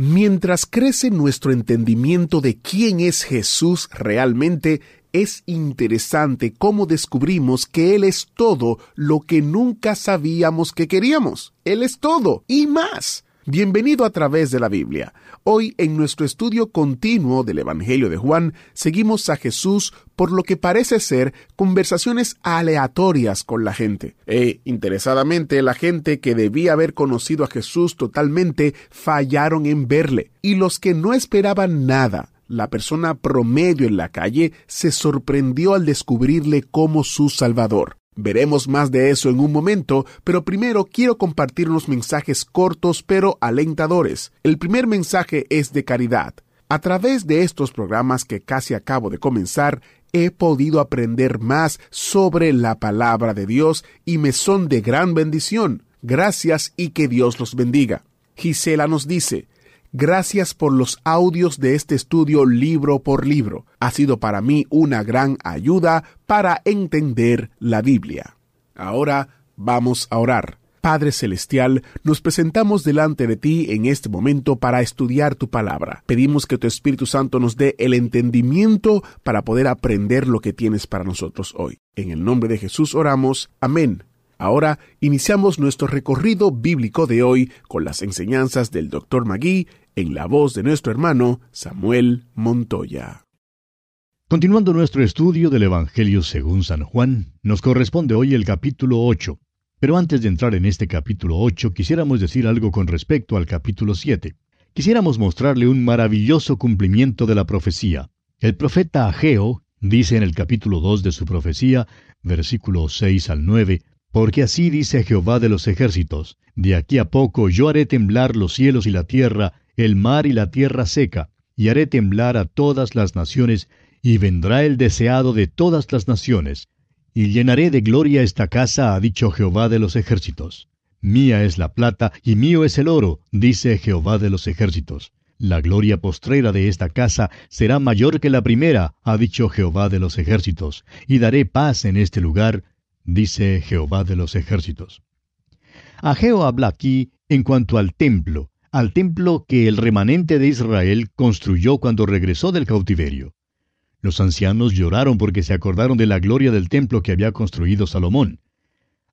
Mientras crece nuestro entendimiento de quién es Jesús realmente, es interesante cómo descubrimos que Él es todo lo que nunca sabíamos que queríamos. Él es todo y más. Bienvenido a través de la Biblia. Hoy en nuestro estudio continuo del Evangelio de Juan seguimos a Jesús por lo que parece ser conversaciones aleatorias con la gente. E, interesadamente, la gente que debía haber conocido a Jesús totalmente fallaron en verle, y los que no esperaban nada, la persona promedio en la calle se sorprendió al descubrirle como su Salvador. Veremos más de eso en un momento, pero primero quiero compartir unos mensajes cortos pero alentadores. El primer mensaje es de caridad. A través de estos programas que casi acabo de comenzar, he podido aprender más sobre la palabra de Dios y me son de gran bendición. Gracias y que Dios los bendiga. Gisela nos dice, Gracias por los audios de este estudio libro por libro. Ha sido para mí una gran ayuda para entender la Biblia. Ahora vamos a orar. Padre Celestial, nos presentamos delante de ti en este momento para estudiar tu palabra. Pedimos que tu Espíritu Santo nos dé el entendimiento para poder aprender lo que tienes para nosotros hoy. En el nombre de Jesús oramos. Amén. Ahora iniciamos nuestro recorrido bíblico de hoy con las enseñanzas del Dr. Magui en la voz de nuestro hermano Samuel Montoya. Continuando nuestro estudio del Evangelio según San Juan, nos corresponde hoy el capítulo 8. Pero antes de entrar en este capítulo 8, quisiéramos decir algo con respecto al capítulo 7. Quisiéramos mostrarle un maravilloso cumplimiento de la profecía. El profeta Ageo dice en el capítulo 2 de su profecía, versículos 6 al 9, porque así dice Jehová de los ejércitos, de aquí a poco yo haré temblar los cielos y la tierra, el mar y la tierra seca, y haré temblar a todas las naciones, y vendrá el deseado de todas las naciones, y llenaré de gloria esta casa, ha dicho Jehová de los ejércitos. Mía es la plata, y mío es el oro, dice Jehová de los ejércitos. La gloria postrera de esta casa será mayor que la primera, ha dicho Jehová de los ejércitos, y daré paz en este lugar, dice Jehová de los ejércitos. Ageo habla aquí en cuanto al templo, al templo que el remanente de Israel construyó cuando regresó del cautiverio. Los ancianos lloraron porque se acordaron de la gloria del templo que había construido Salomón.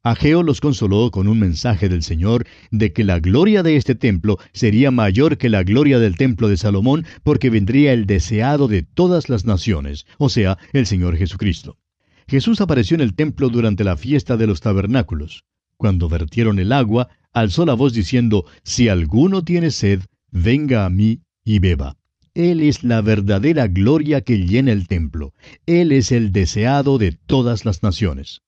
Ageo los consoló con un mensaje del Señor de que la gloria de este templo sería mayor que la gloria del templo de Salomón porque vendría el deseado de todas las naciones, o sea, el Señor Jesucristo. Jesús apareció en el templo durante la fiesta de los tabernáculos. Cuando vertieron el agua, alzó la voz diciendo, Si alguno tiene sed, venga a mí y beba. Él es la verdadera gloria que llena el templo. Él es el deseado de todas las naciones.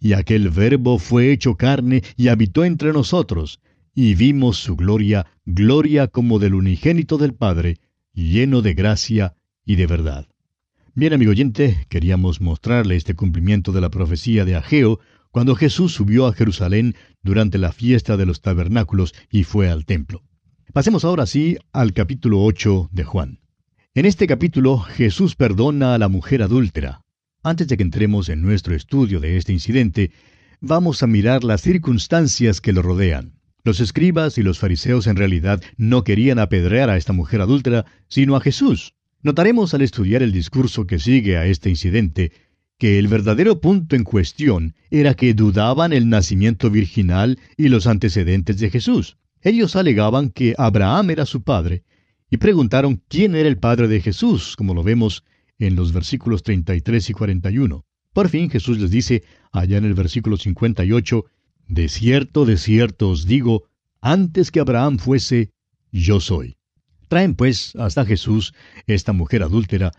Y aquel verbo fue hecho carne y habitó entre nosotros, y vimos su gloria, gloria como del unigénito del Padre, lleno de gracia y de verdad. Bien, amigo oyente, queríamos mostrarle este cumplimiento de la profecía de Ageo cuando Jesús subió a Jerusalén durante la fiesta de los tabernáculos y fue al templo. Pasemos ahora sí al capítulo 8 de Juan. En este capítulo Jesús perdona a la mujer adúltera. Antes de que entremos en nuestro estudio de este incidente, vamos a mirar las circunstancias que lo rodean. Los escribas y los fariseos en realidad no querían apedrear a esta mujer adúltera, sino a Jesús. Notaremos al estudiar el discurso que sigue a este incidente que el verdadero punto en cuestión era que dudaban el nacimiento virginal y los antecedentes de Jesús. Ellos alegaban que Abraham era su padre y preguntaron quién era el padre de Jesús, como lo vemos en los versículos 33 y 41. Por fin Jesús les dice, allá en el versículo 58, De cierto, de cierto os digo, antes que Abraham fuese, yo soy. Traen pues hasta Jesús esta mujer adúltera,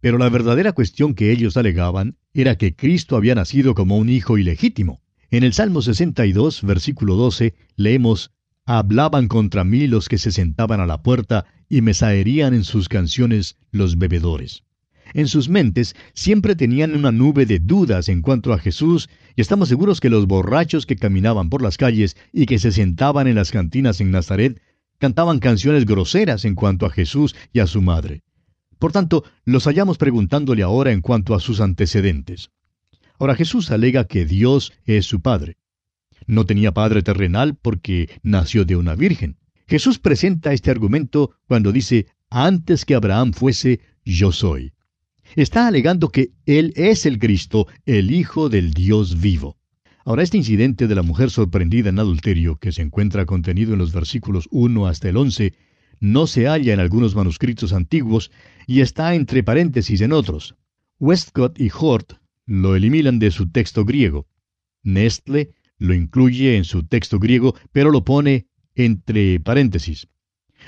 pero la verdadera cuestión que ellos alegaban era que Cristo había nacido como un hijo ilegítimo. En el Salmo 62, versículo 12, leemos, hablaban contra mí los que se sentaban a la puerta y me saerían en sus canciones los bebedores. En sus mentes siempre tenían una nube de dudas en cuanto a Jesús y estamos seguros que los borrachos que caminaban por las calles y que se sentaban en las cantinas en Nazaret cantaban canciones groseras en cuanto a Jesús y a su madre. Por tanto, los hallamos preguntándole ahora en cuanto a sus antecedentes. Ahora Jesús alega que Dios es su Padre. No tenía padre terrenal porque nació de una virgen. Jesús presenta este argumento cuando dice, antes que Abraham fuese, yo soy. Está alegando que Él es el Cristo, el Hijo del Dios vivo. Ahora, este incidente de la mujer sorprendida en adulterio, que se encuentra contenido en los versículos 1 hasta el 11, no se halla en algunos manuscritos antiguos y está entre paréntesis en otros. Westcott y Hort lo eliminan de su texto griego. Nestle lo incluye en su texto griego, pero lo pone entre paréntesis.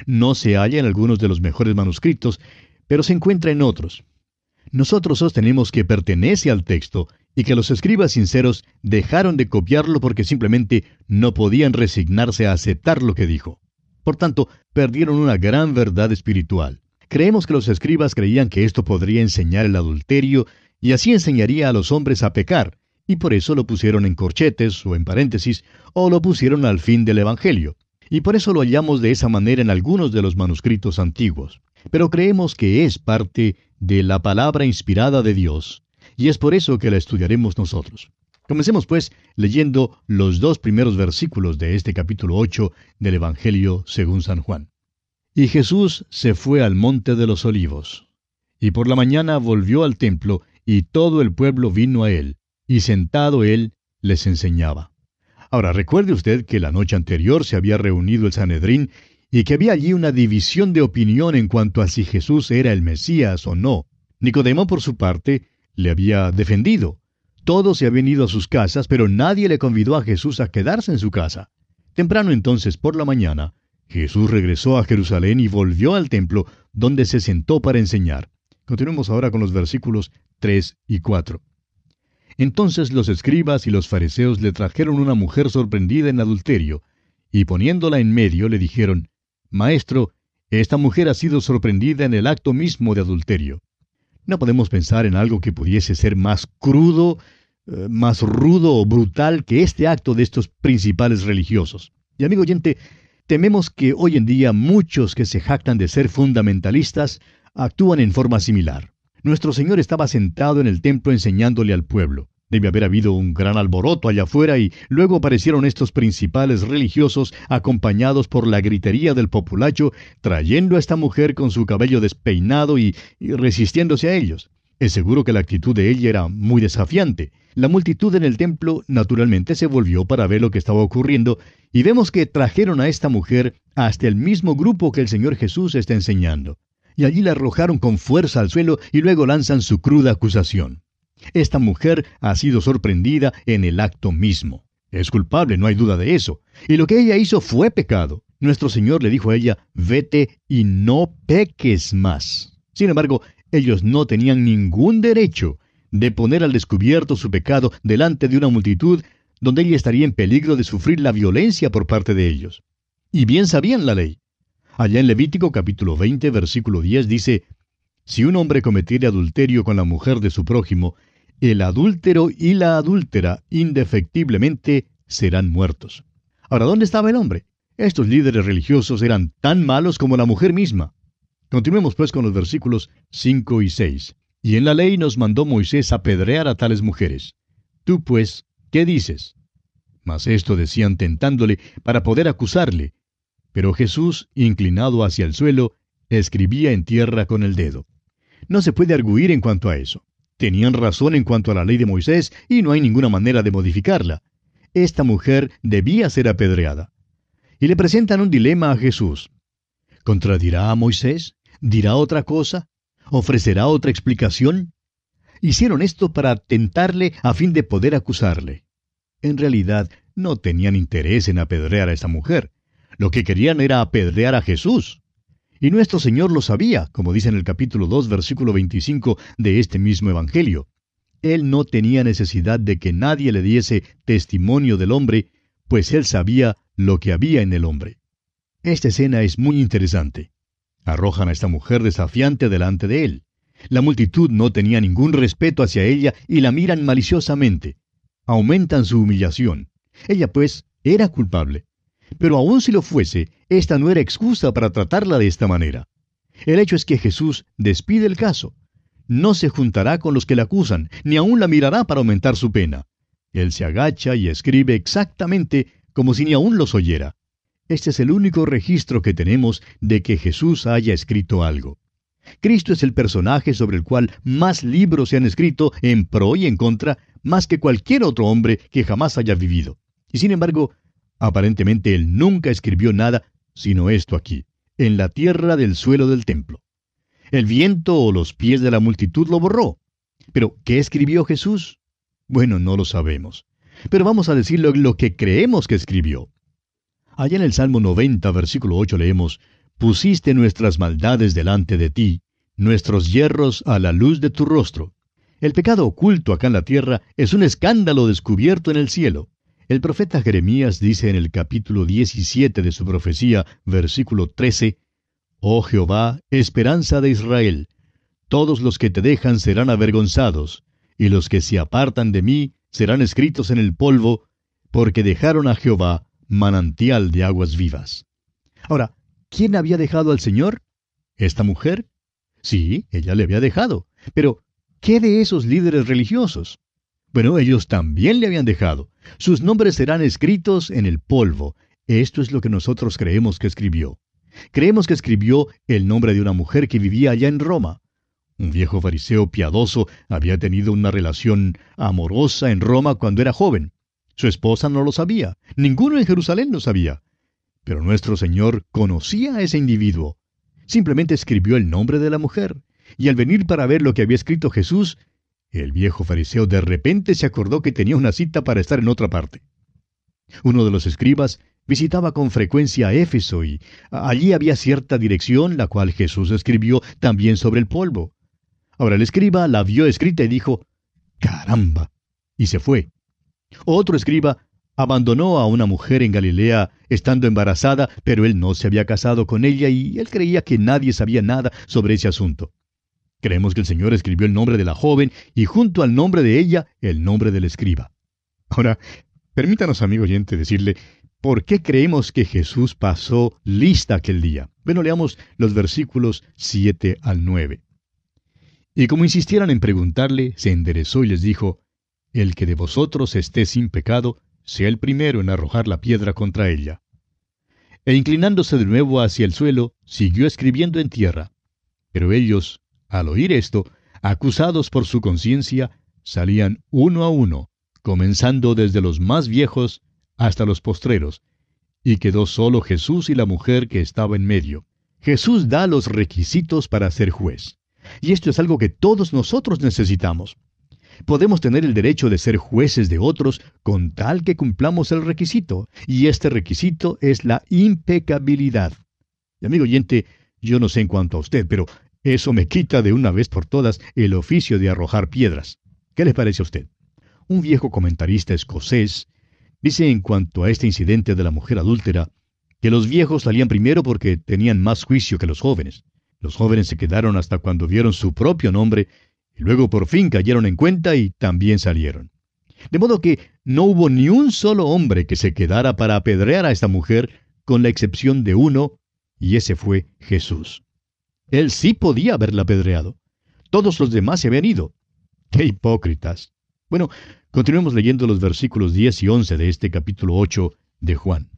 No se halla en algunos de los mejores manuscritos, pero se encuentra en otros. Nosotros sostenemos que pertenece al texto y que los escribas sinceros dejaron de copiarlo porque simplemente no podían resignarse a aceptar lo que dijo. Por tanto, perdieron una gran verdad espiritual. Creemos que los escribas creían que esto podría enseñar el adulterio y así enseñaría a los hombres a pecar, y por eso lo pusieron en corchetes o en paréntesis, o lo pusieron al fin del Evangelio. Y por eso lo hallamos de esa manera en algunos de los manuscritos antiguos. Pero creemos que es parte de la palabra inspirada de Dios, y es por eso que la estudiaremos nosotros. Comencemos pues leyendo los dos primeros versículos de este capítulo 8 del Evangelio según San Juan. Y Jesús se fue al monte de los olivos, y por la mañana volvió al templo, y todo el pueblo vino a él, y sentado él les enseñaba. Ahora recuerde usted que la noche anterior se había reunido el Sanedrín y que había allí una división de opinión en cuanto a si Jesús era el Mesías o no. Nicodemo, por su parte, le había defendido. Todos se habían ido a sus casas, pero nadie le convidó a Jesús a quedarse en su casa. Temprano entonces, por la mañana, Jesús regresó a Jerusalén y volvió al templo, donde se sentó para enseñar. Continuemos ahora con los versículos 3 y 4. Entonces los escribas y los fariseos le trajeron una mujer sorprendida en adulterio, y poniéndola en medio le dijeron, Maestro, esta mujer ha sido sorprendida en el acto mismo de adulterio. No podemos pensar en algo que pudiese ser más crudo, eh, más rudo o brutal que este acto de estos principales religiosos. Y amigo oyente, tememos que hoy en día muchos que se jactan de ser fundamentalistas actúan en forma similar. Nuestro Señor estaba sentado en el templo enseñándole al pueblo. Debe haber habido un gran alboroto allá afuera y luego aparecieron estos principales religiosos acompañados por la gritería del populacho, trayendo a esta mujer con su cabello despeinado y, y resistiéndose a ellos. Es seguro que la actitud de ella era muy desafiante. La multitud en el templo naturalmente se volvió para ver lo que estaba ocurriendo y vemos que trajeron a esta mujer hasta el mismo grupo que el Señor Jesús está enseñando. Y allí la arrojaron con fuerza al suelo y luego lanzan su cruda acusación. Esta mujer ha sido sorprendida en el acto mismo. Es culpable, no hay duda de eso. Y lo que ella hizo fue pecado. Nuestro Señor le dijo a ella, vete y no peques más. Sin embargo, ellos no tenían ningún derecho de poner al descubierto su pecado delante de una multitud donde ella estaría en peligro de sufrir la violencia por parte de ellos. Y bien sabían la ley. Allá en Levítico capítulo 20, versículo 10 dice, Si un hombre cometiere adulterio con la mujer de su prójimo, el adúltero y la adúltera indefectiblemente serán muertos. Ahora, ¿dónde estaba el hombre? Estos líderes religiosos eran tan malos como la mujer misma. Continuemos pues con los versículos 5 y 6. Y en la ley nos mandó Moisés apedrear a tales mujeres. Tú pues, ¿qué dices? Mas esto decían tentándole para poder acusarle. Pero Jesús, inclinado hacia el suelo, escribía en tierra con el dedo. No se puede arguir en cuanto a eso. Tenían razón en cuanto a la ley de Moisés y no hay ninguna manera de modificarla. Esta mujer debía ser apedreada. Y le presentan un dilema a Jesús. ¿Contradirá a Moisés? ¿Dirá otra cosa? ¿Ofrecerá otra explicación? Hicieron esto para tentarle a fin de poder acusarle. En realidad, no tenían interés en apedrear a esta mujer. Lo que querían era apedrear a Jesús. Y nuestro Señor lo sabía, como dice en el capítulo 2, versículo 25 de este mismo Evangelio. Él no tenía necesidad de que nadie le diese testimonio del hombre, pues él sabía lo que había en el hombre. Esta escena es muy interesante. Arrojan a esta mujer desafiante delante de él. La multitud no tenía ningún respeto hacia ella y la miran maliciosamente. Aumentan su humillación. Ella, pues, era culpable. Pero aun si lo fuese, esta no era excusa para tratarla de esta manera. El hecho es que Jesús despide el caso. No se juntará con los que la acusan, ni aun la mirará para aumentar su pena. Él se agacha y escribe exactamente como si ni aun los oyera. Este es el único registro que tenemos de que Jesús haya escrito algo. Cristo es el personaje sobre el cual más libros se han escrito en pro y en contra, más que cualquier otro hombre que jamás haya vivido. Y sin embargo, aparentemente él nunca escribió nada sino esto aquí, en la tierra del suelo del templo. El viento o los pies de la multitud lo borró. Pero, ¿qué escribió Jesús? Bueno, no lo sabemos. Pero vamos a decirlo lo que creemos que escribió. Allá en el Salmo 90, versículo 8 leemos, Pusiste nuestras maldades delante de ti, nuestros hierros a la luz de tu rostro. El pecado oculto acá en la tierra es un escándalo descubierto en el cielo. El profeta Jeremías dice en el capítulo 17 de su profecía, versículo 13, Oh Jehová, esperanza de Israel, todos los que te dejan serán avergonzados, y los que se apartan de mí serán escritos en el polvo, porque dejaron a Jehová, manantial de aguas vivas. Ahora, ¿quién había dejado al Señor? ¿Esta mujer? Sí, ella le había dejado. Pero, ¿qué de esos líderes religiosos? Bueno, ellos también le habían dejado. Sus nombres serán escritos en el polvo. Esto es lo que nosotros creemos que escribió. Creemos que escribió el nombre de una mujer que vivía allá en Roma. Un viejo fariseo piadoso había tenido una relación amorosa en Roma cuando era joven. Su esposa no lo sabía, ninguno en Jerusalén lo sabía. Pero nuestro Señor conocía a ese individuo. Simplemente escribió el nombre de la mujer, y al venir para ver lo que había escrito Jesús, el viejo fariseo de repente se acordó que tenía una cita para estar en otra parte. Uno de los escribas visitaba con frecuencia Éfeso y allí había cierta dirección la cual Jesús escribió también sobre el polvo. Ahora el escriba la vio escrita y dijo, ¡Caramba! y se fue. Otro escriba abandonó a una mujer en Galilea estando embarazada, pero él no se había casado con ella y él creía que nadie sabía nada sobre ese asunto. Creemos que el Señor escribió el nombre de la joven y junto al nombre de ella el nombre del escriba. Ahora, permítanos, amigo oyente, decirle por qué creemos que Jesús pasó lista aquel día. Bueno, leamos los versículos 7 al 9. Y como insistieran en preguntarle, se enderezó y les dijo, el que de vosotros esté sin pecado, sea el primero en arrojar la piedra contra ella. E inclinándose de nuevo hacia el suelo, siguió escribiendo en tierra. Pero ellos, al oír esto, acusados por su conciencia, salían uno a uno, comenzando desde los más viejos hasta los postreros, y quedó solo Jesús y la mujer que estaba en medio. Jesús da los requisitos para ser juez. Y esto es algo que todos nosotros necesitamos. Podemos tener el derecho de ser jueces de otros con tal que cumplamos el requisito, y este requisito es la impecabilidad. Y amigo oyente, yo no sé en cuanto a usted, pero eso me quita de una vez por todas el oficio de arrojar piedras. ¿Qué le parece a usted? Un viejo comentarista escocés dice en cuanto a este incidente de la mujer adúltera, que los viejos salían primero porque tenían más juicio que los jóvenes. Los jóvenes se quedaron hasta cuando vieron su propio nombre y luego por fin cayeron en cuenta y también salieron. De modo que no hubo ni un solo hombre que se quedara para apedrear a esta mujer, con la excepción de uno, y ese fue Jesús. Él sí podía haberla apedreado. Todos los demás se habían ido. ¡Qué hipócritas! Bueno, continuemos leyendo los versículos 10 y 11 de este capítulo 8 de Juan.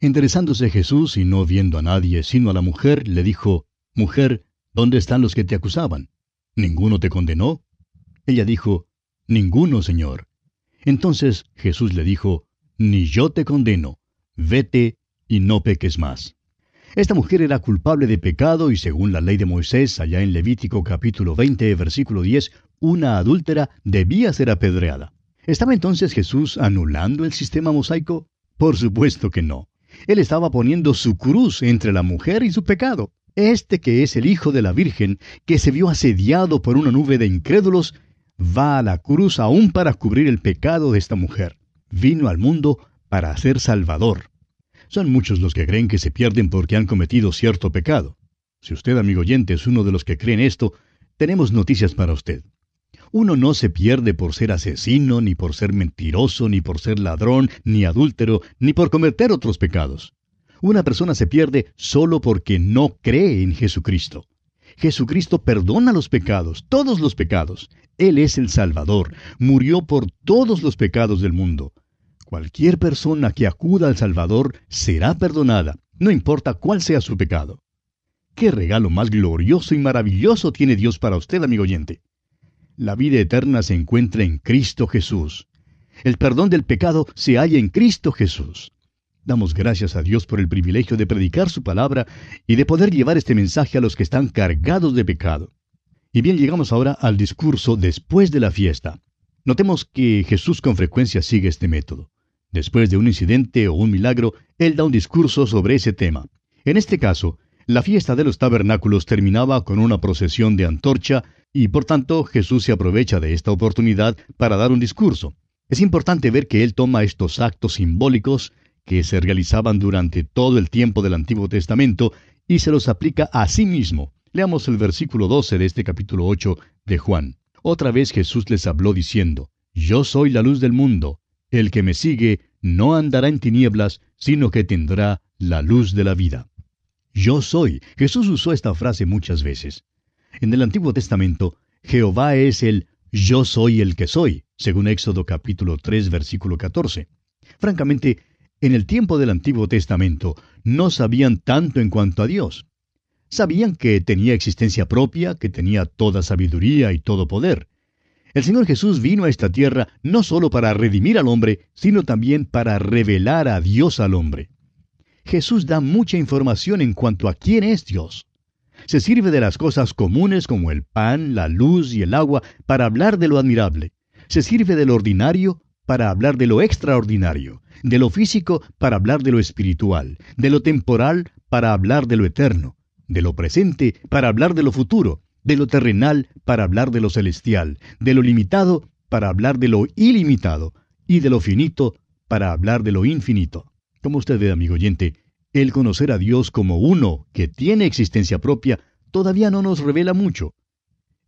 Enderezándose Jesús y no viendo a nadie sino a la mujer, le dijo, Mujer, ¿dónde están los que te acusaban? ¿Ninguno te condenó? Ella dijo, Ninguno, Señor. Entonces Jesús le dijo, Ni yo te condeno, vete y no peques más. Esta mujer era culpable de pecado y según la ley de Moisés, allá en Levítico capítulo 20, versículo 10, una adúltera debía ser apedreada. ¿Estaba entonces Jesús anulando el sistema mosaico? Por supuesto que no. Él estaba poniendo su cruz entre la mujer y su pecado. Este que es el Hijo de la Virgen, que se vio asediado por una nube de incrédulos, va a la cruz aún para cubrir el pecado de esta mujer. Vino al mundo para ser Salvador. Son muchos los que creen que se pierden porque han cometido cierto pecado. Si usted, amigo oyente, es uno de los que creen esto, tenemos noticias para usted. Uno no se pierde por ser asesino, ni por ser mentiroso, ni por ser ladrón, ni adúltero, ni por cometer otros pecados. Una persona se pierde solo porque no cree en Jesucristo. Jesucristo perdona los pecados, todos los pecados. Él es el Salvador, murió por todos los pecados del mundo. Cualquier persona que acuda al Salvador será perdonada, no importa cuál sea su pecado. ¿Qué regalo más glorioso y maravilloso tiene Dios para usted, amigo oyente? La vida eterna se encuentra en Cristo Jesús. El perdón del pecado se halla en Cristo Jesús. Damos gracias a Dios por el privilegio de predicar su palabra y de poder llevar este mensaje a los que están cargados de pecado. Y bien, llegamos ahora al discurso después de la fiesta. Notemos que Jesús con frecuencia sigue este método. Después de un incidente o un milagro, Él da un discurso sobre ese tema. En este caso, la fiesta de los tabernáculos terminaba con una procesión de antorcha y por tanto Jesús se aprovecha de esta oportunidad para dar un discurso. Es importante ver que Él toma estos actos simbólicos que se realizaban durante todo el tiempo del Antiguo Testamento y se los aplica a sí mismo. Leamos el versículo 12 de este capítulo 8 de Juan. Otra vez Jesús les habló diciendo, Yo soy la luz del mundo. El que me sigue no andará en tinieblas, sino que tendrá la luz de la vida. Yo soy. Jesús usó esta frase muchas veces. En el Antiguo Testamento, Jehová es el yo soy el que soy, según Éxodo capítulo 3, versículo 14. Francamente, en el tiempo del Antiguo Testamento no sabían tanto en cuanto a Dios. Sabían que tenía existencia propia, que tenía toda sabiduría y todo poder. El Señor Jesús vino a esta tierra no solo para redimir al hombre, sino también para revelar a Dios al hombre. Jesús da mucha información en cuanto a quién es Dios. Se sirve de las cosas comunes como el pan, la luz y el agua para hablar de lo admirable. Se sirve de lo ordinario para hablar de lo extraordinario, de lo físico para hablar de lo espiritual, de lo temporal para hablar de lo eterno, de lo presente para hablar de lo futuro, de lo terrenal para hablar de lo celestial, de lo limitado para hablar de lo ilimitado, y de lo finito para hablar de lo infinito. Como usted ve, amigo oyente, el conocer a Dios como uno que tiene existencia propia todavía no nos revela mucho.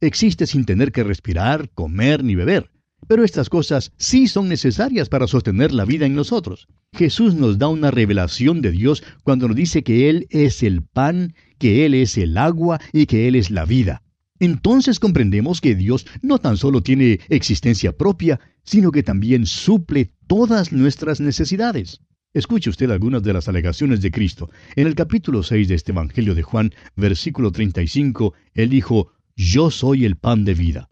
Existe sin tener que respirar, comer ni beber. Pero estas cosas sí son necesarias para sostener la vida en nosotros. Jesús nos da una revelación de Dios cuando nos dice que Él es el pan, que Él es el agua y que Él es la vida entonces comprendemos que Dios no tan solo tiene existencia propia, sino que también suple todas nuestras necesidades. Escuche usted algunas de las alegaciones de Cristo. En el capítulo 6 de este Evangelio de Juan, versículo 35, Él dijo, Yo soy el pan de vida.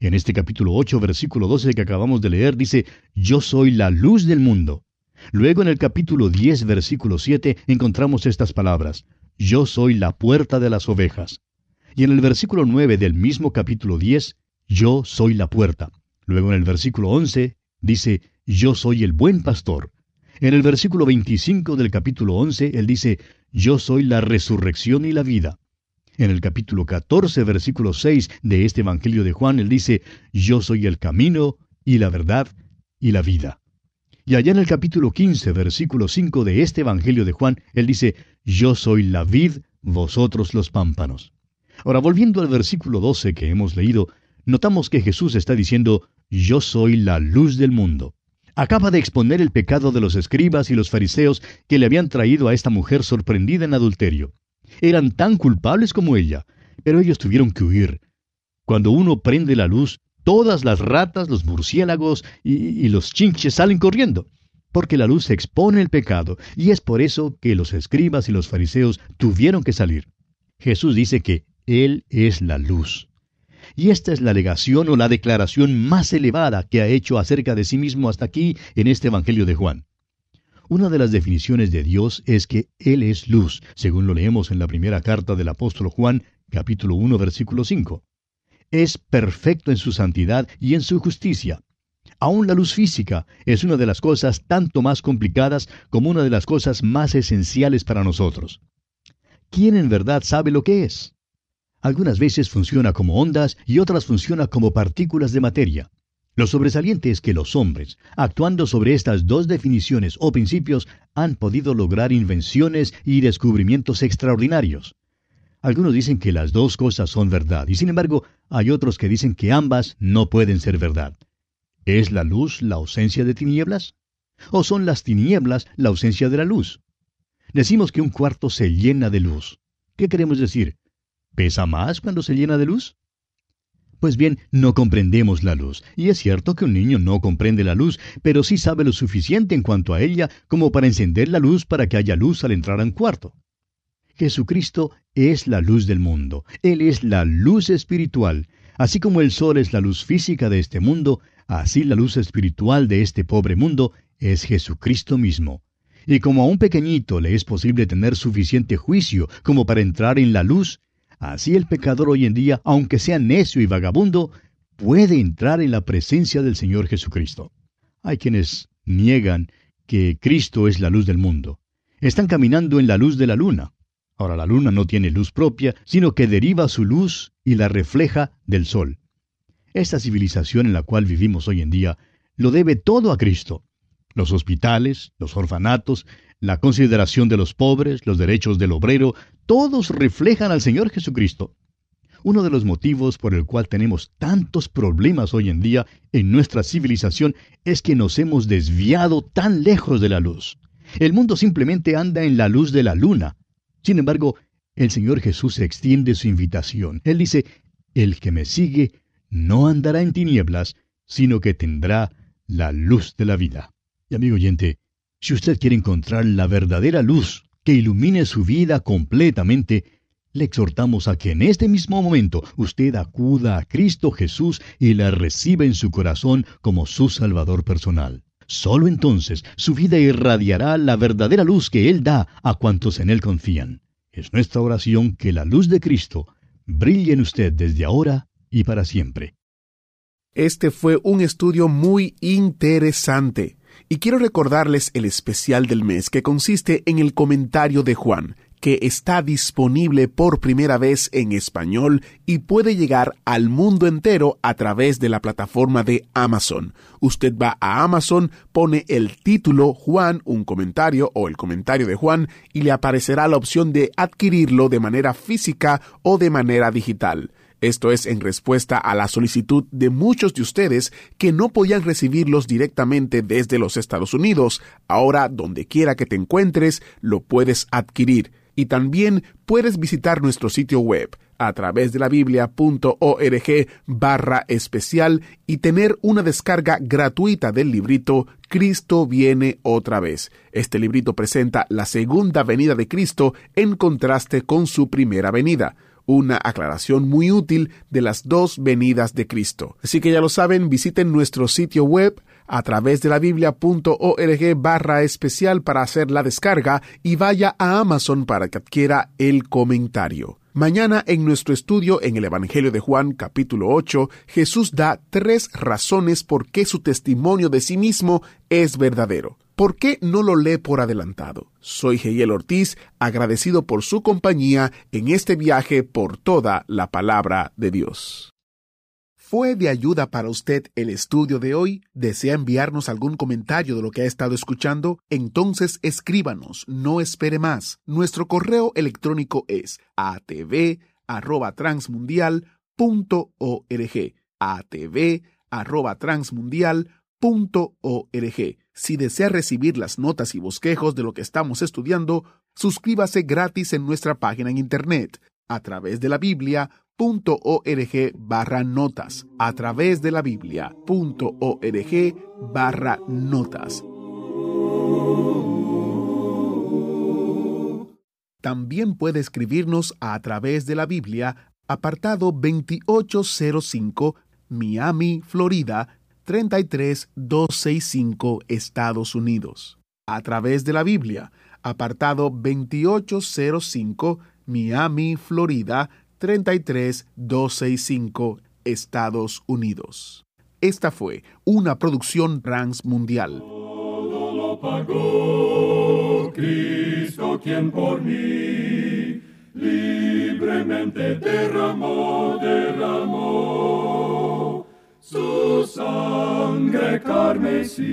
En este capítulo 8, versículo 12 que acabamos de leer, dice, Yo soy la luz del mundo. Luego en el capítulo 10, versículo 7, encontramos estas palabras, Yo soy la puerta de las ovejas. Y en el versículo 9 del mismo capítulo 10, yo soy la puerta. Luego en el versículo 11 dice, yo soy el buen pastor. En el versículo 25 del capítulo 11, él dice, yo soy la resurrección y la vida. En el capítulo 14, versículo 6 de este Evangelio de Juan, él dice, yo soy el camino y la verdad y la vida. Y allá en el capítulo 15, versículo 5 de este Evangelio de Juan, él dice, yo soy la vid, vosotros los pámpanos. Ahora, volviendo al versículo 12 que hemos leído, notamos que Jesús está diciendo, Yo soy la luz del mundo. Acaba de exponer el pecado de los escribas y los fariseos que le habían traído a esta mujer sorprendida en adulterio. Eran tan culpables como ella, pero ellos tuvieron que huir. Cuando uno prende la luz, todas las ratas, los murciélagos y, y los chinches salen corriendo, porque la luz expone el pecado, y es por eso que los escribas y los fariseos tuvieron que salir. Jesús dice que él es la luz. Y esta es la alegación o la declaración más elevada que ha hecho acerca de sí mismo hasta aquí en este Evangelio de Juan. Una de las definiciones de Dios es que Él es luz, según lo leemos en la primera carta del apóstol Juan, capítulo 1, versículo 5. Es perfecto en su santidad y en su justicia. Aún la luz física es una de las cosas tanto más complicadas como una de las cosas más esenciales para nosotros. ¿Quién en verdad sabe lo que es? Algunas veces funciona como ondas y otras funciona como partículas de materia. Lo sobresaliente es que los hombres, actuando sobre estas dos definiciones o principios, han podido lograr invenciones y descubrimientos extraordinarios. Algunos dicen que las dos cosas son verdad, y sin embargo hay otros que dicen que ambas no pueden ser verdad. ¿Es la luz la ausencia de tinieblas? ¿O son las tinieblas la ausencia de la luz? Decimos que un cuarto se llena de luz. ¿Qué queremos decir? ¿Pesa más cuando se llena de luz? Pues bien, no comprendemos la luz, y es cierto que un niño no comprende la luz, pero sí sabe lo suficiente en cuanto a ella como para encender la luz para que haya luz al entrar a un cuarto. Jesucristo es la luz del mundo, Él es la luz espiritual. Así como el sol es la luz física de este mundo, así la luz espiritual de este pobre mundo es Jesucristo mismo. Y como a un pequeñito le es posible tener suficiente juicio como para entrar en la luz, Así el pecador hoy en día, aunque sea necio y vagabundo, puede entrar en la presencia del Señor Jesucristo. Hay quienes niegan que Cristo es la luz del mundo. Están caminando en la luz de la luna. Ahora la luna no tiene luz propia, sino que deriva su luz y la refleja del sol. Esta civilización en la cual vivimos hoy en día lo debe todo a Cristo. Los hospitales, los orfanatos, la consideración de los pobres, los derechos del obrero, todos reflejan al Señor Jesucristo. Uno de los motivos por el cual tenemos tantos problemas hoy en día en nuestra civilización es que nos hemos desviado tan lejos de la luz. El mundo simplemente anda en la luz de la luna. Sin embargo, el Señor Jesús extiende su invitación. Él dice, el que me sigue no andará en tinieblas, sino que tendrá la luz de la vida. Y amigo oyente, si usted quiere encontrar la verdadera luz que ilumine su vida completamente, le exhortamos a que en este mismo momento usted acuda a Cristo Jesús y la reciba en su corazón como su Salvador personal. Solo entonces su vida irradiará la verdadera luz que Él da a cuantos en Él confían. Es nuestra oración que la luz de Cristo brille en usted desde ahora y para siempre. Este fue un estudio muy interesante. Y quiero recordarles el especial del mes que consiste en el comentario de Juan, que está disponible por primera vez en español y puede llegar al mundo entero a través de la plataforma de Amazon. Usted va a Amazon, pone el título Juan, un comentario o el comentario de Juan y le aparecerá la opción de adquirirlo de manera física o de manera digital. Esto es en respuesta a la solicitud de muchos de ustedes que no podían recibirlos directamente desde los Estados Unidos. Ahora, donde quiera que te encuentres, lo puedes adquirir. Y también puedes visitar nuestro sitio web a través de la biblia.org barra especial y tener una descarga gratuita del librito Cristo viene otra vez. Este librito presenta la segunda venida de Cristo en contraste con su primera venida una aclaración muy útil de las dos venidas de Cristo. Así que ya lo saben, visiten nuestro sitio web a través de la biblia.org barra especial para hacer la descarga y vaya a Amazon para que adquiera el comentario. Mañana en nuestro estudio en el Evangelio de Juan capítulo 8, Jesús da tres razones por qué su testimonio de sí mismo es verdadero. ¿Por qué no lo lee por adelantado? Soy Geyel Ortiz, agradecido por su compañía en este viaje por toda la palabra de Dios. ¿Fue de ayuda para usted el estudio de hoy? ¿Desea enviarnos algún comentario de lo que ha estado escuchando? Entonces escríbanos, no espere más. Nuestro correo electrónico es atv@transmundial.org. atv@transmundial.org. Si desea recibir las notas y bosquejos de lo que estamos estudiando, suscríbase gratis en nuestra página en Internet a través de la Biblia.org barra notas. A través de la Biblia.org barra notas. También puede escribirnos a través de la Biblia, apartado 2805, Miami, Florida 33265 Estados Unidos. A través de la Biblia, apartado 2805 Miami, Florida 33265 Estados Unidos. Esta fue una producción transmundial. Todo lo pagó Cristo quien por mí libremente derramó, derramó su sangre carmesí.